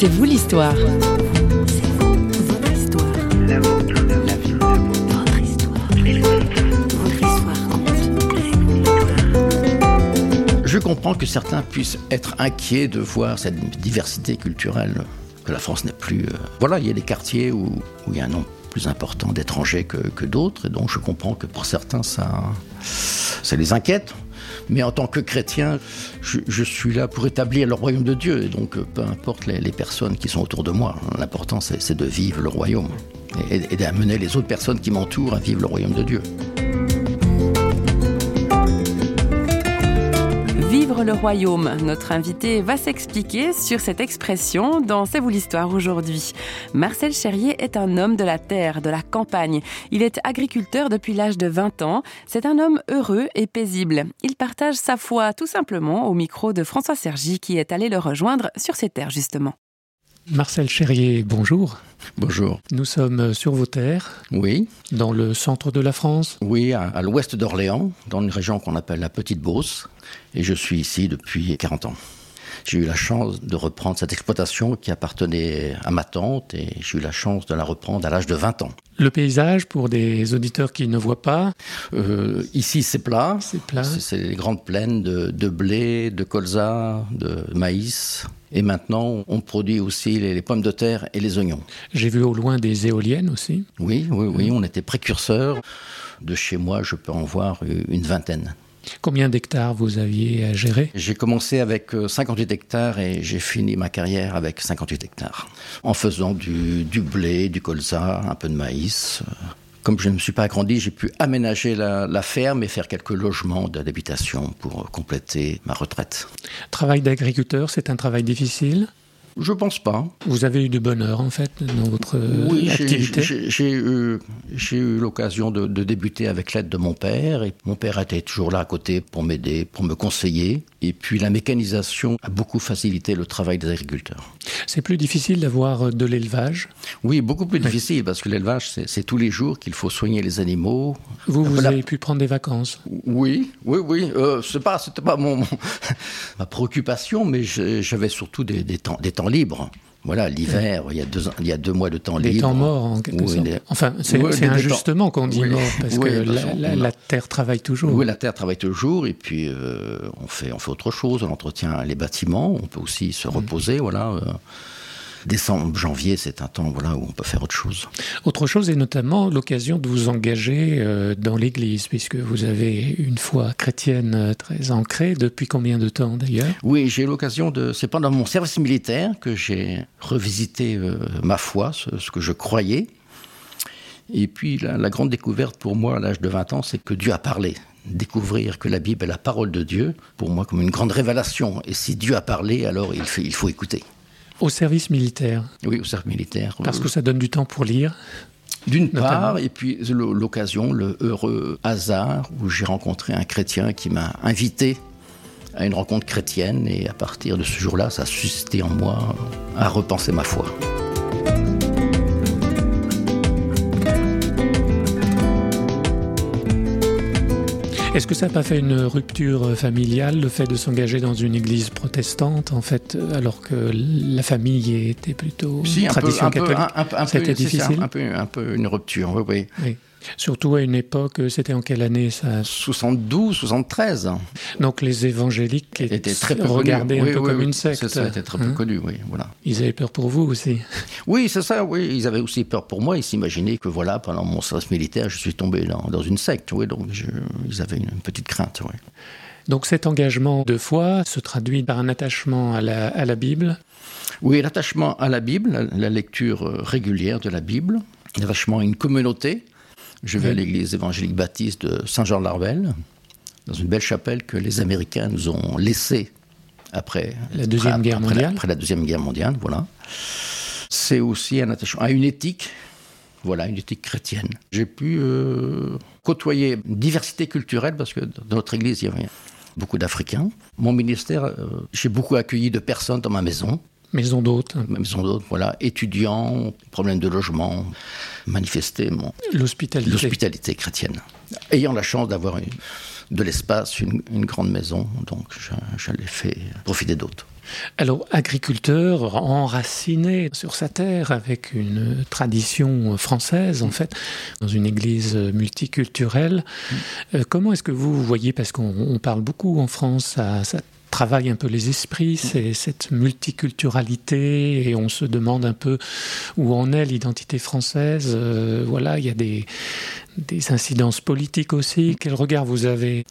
C'est vous l'histoire. Je comprends que certains puissent être inquiets de voir cette diversité culturelle, que la France n'est plus... euh, Voilà, il y a des quartiers où, où il y a un nombre plus important d'étrangers que, que d'autres, et donc je comprends que pour certains, ça, ça les inquiète. Mais en tant que chrétien, je, suis là pour établir le royaume de Dieu, et donc euh, peu importe les, personnes qui sont autour de moi, l'important c'est de vivre le royaume, et d'amener les autres personnes qui m'entourent à vivre le royaume de Dieu. Le royaume. Notre invité va s'expliquer sur cette expression dans C'est vous l'histoire aujourd'hui. Marcel Cherrier est un homme de la terre, de la campagne. Il est agriculteur depuis l'âge de 20 ans. C'est un homme heureux et paisible. Il partage sa foi tout simplement au micro de François Sergi qui est allé le rejoindre sur ses terres justement. Marcel Cherrier, bonjour. Bonjour. Nous sommes sur vos terres, Oui, dans le centre de la France. Oui, à, à l'ouest d'Orléans, dans une région qu'on appelle la Petite Beauce, et je suis ici depuis 40 ans. J'ai eu la chance de reprendre cette exploitation qui appartenait à ma tante, et j'ai eu la chance de la reprendre à l'âge de 20 ans. Le paysage, pour des auditeurs qui ne voient pas, Euh, ici, c'est plat. c'est plat. C'est les grandes plaines de, de blé, de colza, de maïs. Et maintenant, on produit aussi les, les pommes de terre et les oignons. J'ai vu au loin des éoliennes aussi. Oui, oui, oui, on était précurseurs. De chez moi, je peux en voir une vingtaine. Combien d'hectares vous aviez à gérer J'ai commencé avec euh, 58 hectares et j'ai fini ma carrière avec 58 hectares. En faisant du, du blé, du colza, un peu de maïs. Euh, Comme je ne me suis pas agrandi, j'ai pu aménager la, la ferme et faire quelques logements d'habitation pour euh, compléter ma retraite. Travail d'agriculteur, c'est un travail difficile? Je pense pas. Vous avez eu du bonheur en fait dans votre euh, Oui, j'ai- activité. j'ai j'ai eu, eu l'occasion de, de débuter avec l'aide de mon père. Et mon père était toujours là à côté pour m'aider, pour me conseiller. Et puis la mécanisation a beaucoup facilité le travail des agriculteurs. C'est plus difficile d'avoir euh, de l'élevage. Oui, beaucoup plus difficile parce que l'élevage, c'est tous les jours qu'il faut soigner les animaux. Vous, vous Voilà. avez pu prendre des vacances. Oui, oui, oui. Euh, c'est pas, c'était pas mon, mon- ma préoccupation, mais j'avais surtout des, des temps, des temps libres. Voilà, l'hiver, il y a deux, il y a deux mois de temps Des libre. temps morts en quelque Oui, sorte. des- Enfin, c'est Oui, des- des injustement qu'on dit mort parce que la, terre travaille toujours. Oui, la terre travaille toujours et puis euh, on fait on fait autre chose. On entretient les bâtiments. On peut aussi se reposer. Voilà. euh. Décembre, janvier, c'est un temps voilà où on peut faire autre chose. Autre chose, et notamment l'occasion de vous engager euh, dans l'Église, puisque vous avez une foi chrétienne euh, très ancrée. Depuis combien de temps d'ailleurs? Oui, j'ai eu l'occasion de. C'est pendant mon service militaire que j'ai revisité euh, ma foi, ce, ce que je croyais. Et puis la, la grande découverte pour moi à l'âge de 20 ans, c'est que Dieu a parlé. Découvrir que la Bible est la parole de Dieu, pour moi comme une grande révélation. Et si Dieu a parlé, alors il, fait- il faut écouter. Au service militaire, Oui, au service militaire. parce que ça donne du temps pour lire. D'une part, et puis l'occasion, le heureux hasard où j'ai rencontré un chrétien qui m'a invité à une rencontre chrétienne et à partir de ce jour-là, ça a suscité en moi à repenser ma foi. Est-ce que ça n'a pas fait une rupture familiale, le fait de s'engager dans une église protestante, en fait, alors que la famille était plutôt Si, un tradition peu, un, peu- un Ça difficile un peu, un peu une rupture, oui, oui. Oui. Surtout à une époque, euh, c'était en quelle année ça? 72, 73. Donc les évangéliques étaient très peu regardés connu. un peu Oui, comme oui. une secte. C'est ça, était très peu hein? connu, oui, voilà. Ils avaient peur pour vous aussi. Oui, c'est ça, oui. Ils avaient aussi peur pour moi. Ils s'imaginaient que, voilà, pendant mon service militaire, je suis tombé dans, dans une secte, oui. Donc, je- ils avaient une, petite crainte, oui. Donc cet engagement de foi se traduit par un attachement à la, à la Bible? Oui, l'attachement à la Bible, la, la lecture euh, régulière de la Bible, l'attachement à une communauté. Je vais à Oui. l'église évangélique baptiste de Saint-Jean-de-Larvel, dans une belle chapelle que les Américains nous ont laissée après La Deuxième après- Guerre après la- mondiale. après la Deuxième Guerre mondiale, voilà. C'est aussi un attachement à une éthique, voilà, une éthique chrétienne. J'ai pu euh, côtoyer une diversité culturelle parce que dans notre église, il y avait beaucoup d'Africains. Mon ministère, euh, j'ai beaucoup accueilli de personnes dans ma maison Maison d'hôtes, même sans d'autres, voilà, étudiants, problèmes de logement, manifester mon l'hospitalité. l'hospitalité chrétienne. Ayant la chance d'avoir de l'espace, une, une grande maison, donc je, je l'ai fait profiter d'autres. Alors, agriculteur enraciné sur sa terre avec une tradition française, en fait, dans une église multiculturelle, euh, comment est-ce que vous voyez, parce qu'on parle beaucoup en France, ça, ça travaille un peu les esprits, c'est cette multiculturalité, et on se demande un peu où en est l'identité française. Euh, voilà, il y a des, des incidences politiques aussi. Quel regard vous avez?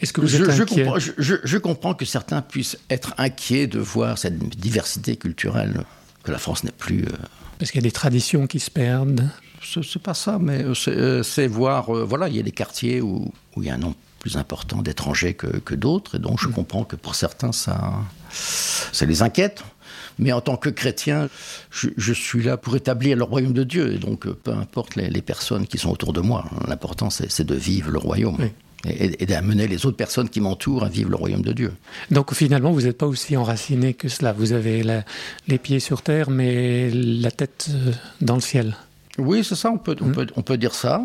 Est-ce que vous êtes je, comprends, je, comprends, que certains puissent être inquiets de voir cette diversité culturelle, que la France n'est plus. Euh, Parce qu'il y a des traditions qui se perdent. C'est pas ça, mais euh, c'est voir. voilà, il y a des quartiers où, où, il y a un nombre plus important d'étrangers que, que d'autres, et donc je mm. comprends que pour certains, ça, ça les inquiète. Mais en tant que chrétien, je, suis là pour établir le royaume de Dieu. Et donc, peu importe les, les personnes qui sont autour de moi, l'important, c'est de vivre le royaume. Oui et, d'amener les autres personnes qui m'entourent à vivre le royaume de Dieu. Donc finalement, vous n'êtes pas aussi enraciné que cela. Vous avez les pieds sur terre, mais la tête euh, dans le ciel. Oui, c'est ça, on peut, on, hmm. peut, on peut dire ça.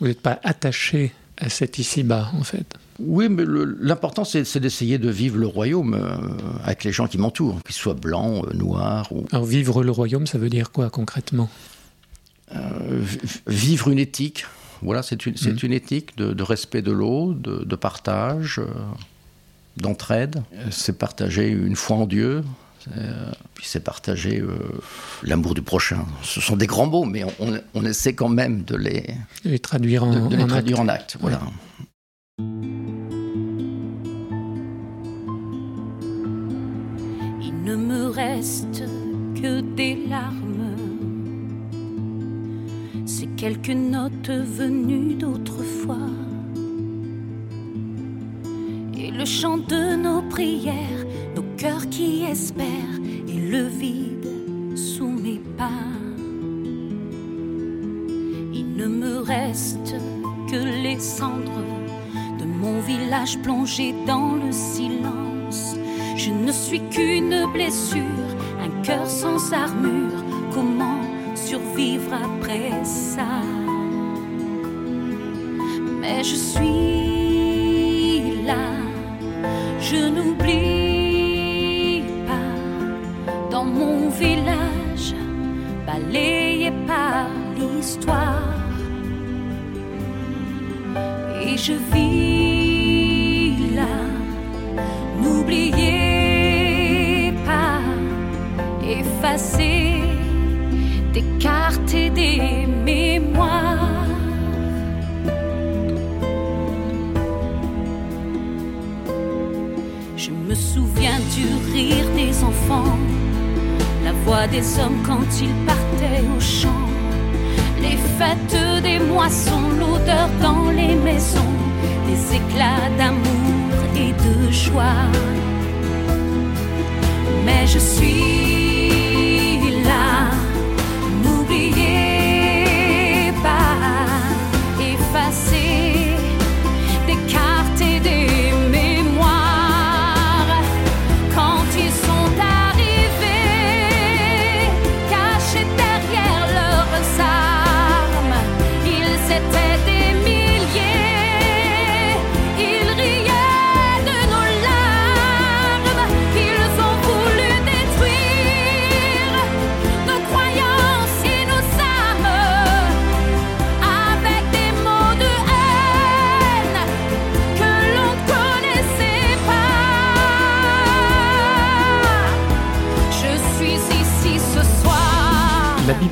Vous n'êtes pas attaché à cet ici-bas, en fait. Oui, mais l'important, c'est d'essayer de vivre le royaume euh, avec les gens qui m'entourent, qu'ils soient blancs, euh, noirs. Ou... Alors, vivre le royaume, ça veut dire quoi concrètement? Vivre une éthique, voilà, c'est une, mm. une, éthique de, respect de l'eau, de, partage, euh, d'entraide. C'est partager une foi en Dieu, euh, puis c'est partager euh, l'amour du prochain. Ce sont des grands mots, mais on, essaie quand même de les, traduire en, les traduire en acte. Voilà. Il ne me reste que des larmes c'est quelques notes venues d'autrefois. Et le chant de nos prières, nos cœurs qui espèrent, et le vide sous mes pas. Il ne me reste que les cendres de mon village plongé dans le silence. Je ne suis qu'une blessure, un cœur sans armure. Comment survivre après ça? Mais je suis là, je n'oublie balayé par l'histoire. Et je vis là, n'oubliez pas, effacer des cartes et des mémoires. Je me souviens du rire des enfants, la voix des hommes quand ils partaient au champ, les fêtes des moissons, l'odeur dans les maisons, des éclats d'amour et de joie. Mais je suis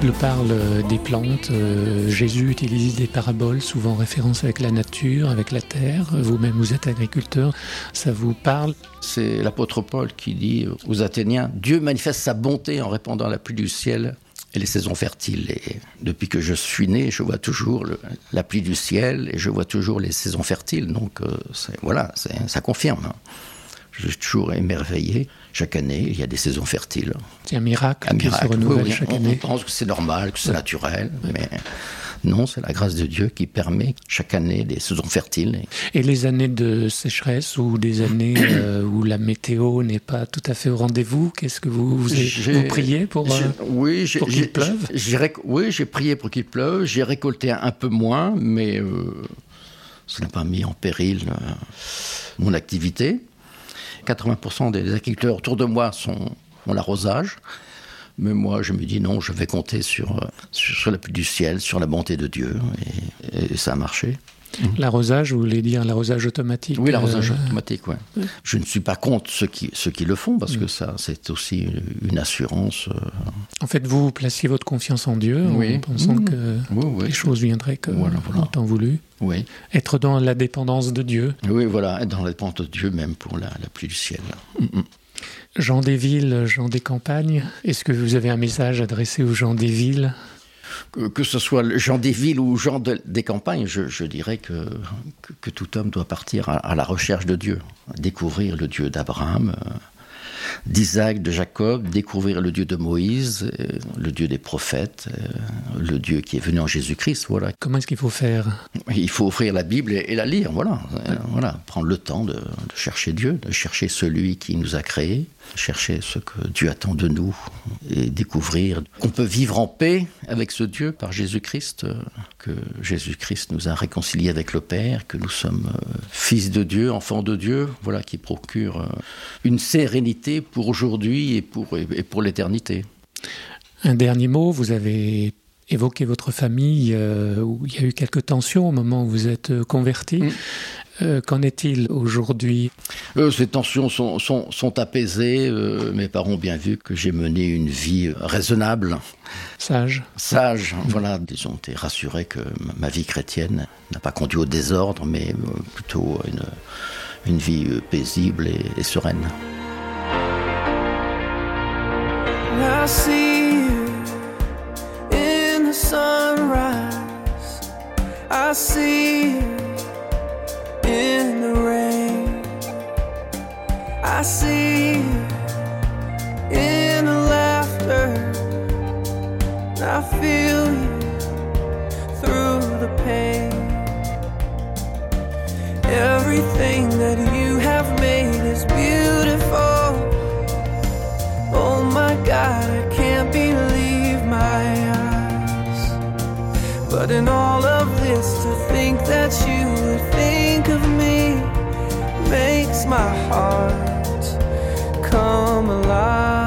Bible parle des plantes, euh, Jésus utilise des paraboles, souvent en référence avec la nature, avec la terre. Vous-même, vous êtes agriculteur, ça vous parle? C'est l'apôtre Paul qui dit aux Athéniens Dieu manifeste sa bonté en répandant la pluie du ciel et les saisons fertiles. Et depuis que je suis né, je vois toujours la pluie du ciel et je vois toujours les saisons fertiles. Donc euh, voilà, ça confirme. Je suis toujours émerveillé. Chaque année, il y a des saisons fertiles. C'est un miracle qui se renouvelle chaque année. On pense que c'est normal, que c'est naturel, mais non, c'est la grâce de Dieu qui permet chaque année des saisons fertiles. Et les années de sécheresse ou des années euh, où la météo n'est pas tout à fait au rendez-vous, qu'est-ce que vous, vous, priez pour, euh, oui, pour qu'il pleuve? Oui, j'ai prié pour qu'il pleuve. J'ai récolté un, peu moins, mais euh, ça n'a pas mis en péril mon activité. 80% des agriculteurs autour de moi sont, ont l'arrosage. Mais moi, je me dis non, je vais compter sur, euh, sur, la pluie du ciel, sur la bonté de Dieu. Et, ça a marché. L'arrosage, vous voulez dire l'arrosage automatique Oui, l'arrosage euh, automatique, ouais. Je ne suis pas contre ceux qui, ceux qui le font, parce que ça, c'est aussi une assurance. Euh. En fait, vous placiez votre confiance en Dieu en pensant mmh. que les choses viendraient comme voilà, temps voulu. Oui. Être dans la dépendance de Dieu. Oui, voilà, être dans la dépendance de Dieu, même pour la, pluie du ciel. Mmh, mmh. Jean des villes, Jean des campagnes, est-ce que vous avez un message adressé aux gens des villes? Que, ce soit Jean des villes ou Jean des campagnes, je, dirais que, que, tout homme doit partir à, la recherche de Dieu, découvrir le Dieu d'Abraham, euh, d'Isaac, de Jacob, découvrir le Dieu de Moïse, euh, le Dieu des prophètes, euh, le Dieu qui est venu en Jésus-Christ. Voilà. Comment est-ce qu'il faut faire? Il faut offrir la Bible et, la lire, voilà. voilà. Prendre le temps de, de, chercher Dieu, de chercher celui qui nous a créés, chercher ce que Dieu attend de nous et découvrir qu'on peut vivre en paix avec ce Dieu par Jésus-Christ, euh, que Jésus-Christ nous a réconciliés avec le Père, que nous sommes fils de Dieu, enfants de Dieu, voilà, qui procure une sérénité pour aujourd'hui et pour, et pour l'éternité. Un dernier mot, vous avez évoqué votre famille euh, où il y a eu quelques tensions au moment où vous êtes converti. Mm. Euh, qu'en est-il aujourd'hui? Euh, Ces tensions sont, sont, sont apaisées. mes parents ont bien vu que j'ai mené une vie raisonnable. Sage. Sage, voilà. Ils ont été rassurés que ma vie chrétienne n'a pas conduit au désordre, mais plutôt à une, une vie paisible et, et sereine. I see you in the sunrise. I see you in the rain. I see you in the laughter. I feel you through the pain. Everything that you have made is beautiful. But in all of this, to think that you would think of me makes my heart come alive.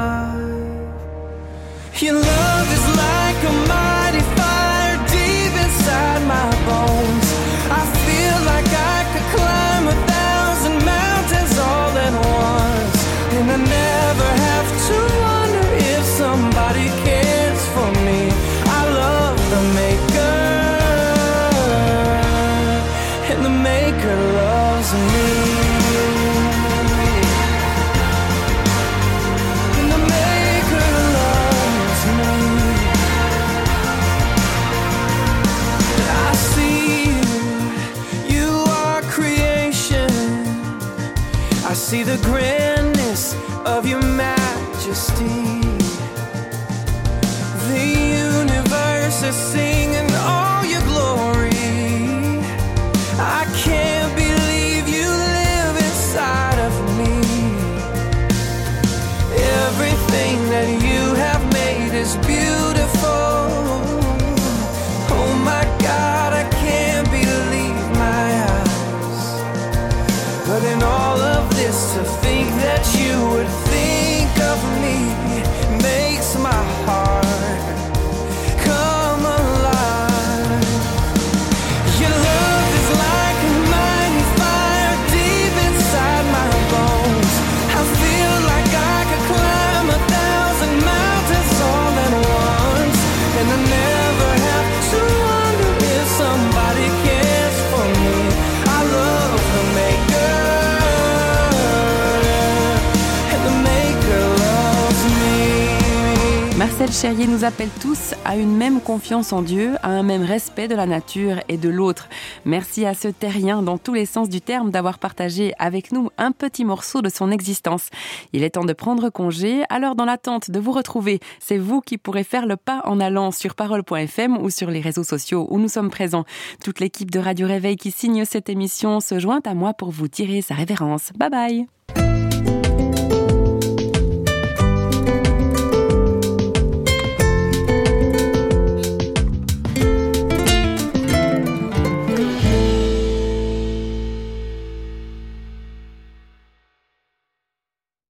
the grandness of your majesty. The universe is singing. Marcel Cherrier nous appelle tous à une même confiance en Dieu, à un même respect de la nature et de l'autre. Merci à ce terrien dans tous les sens du terme d'avoir partagé avec nous un petit morceau de son existence. Il est temps de prendre congé, alors dans l'attente de vous retrouver, c'est vous qui pourrez faire le pas en allant sur parole.fm ou sur les réseaux sociaux où nous sommes présents. Toute l'équipe de Radio Réveil qui signe cette émission se joint à moi pour vous tirer sa révérence. Bye bye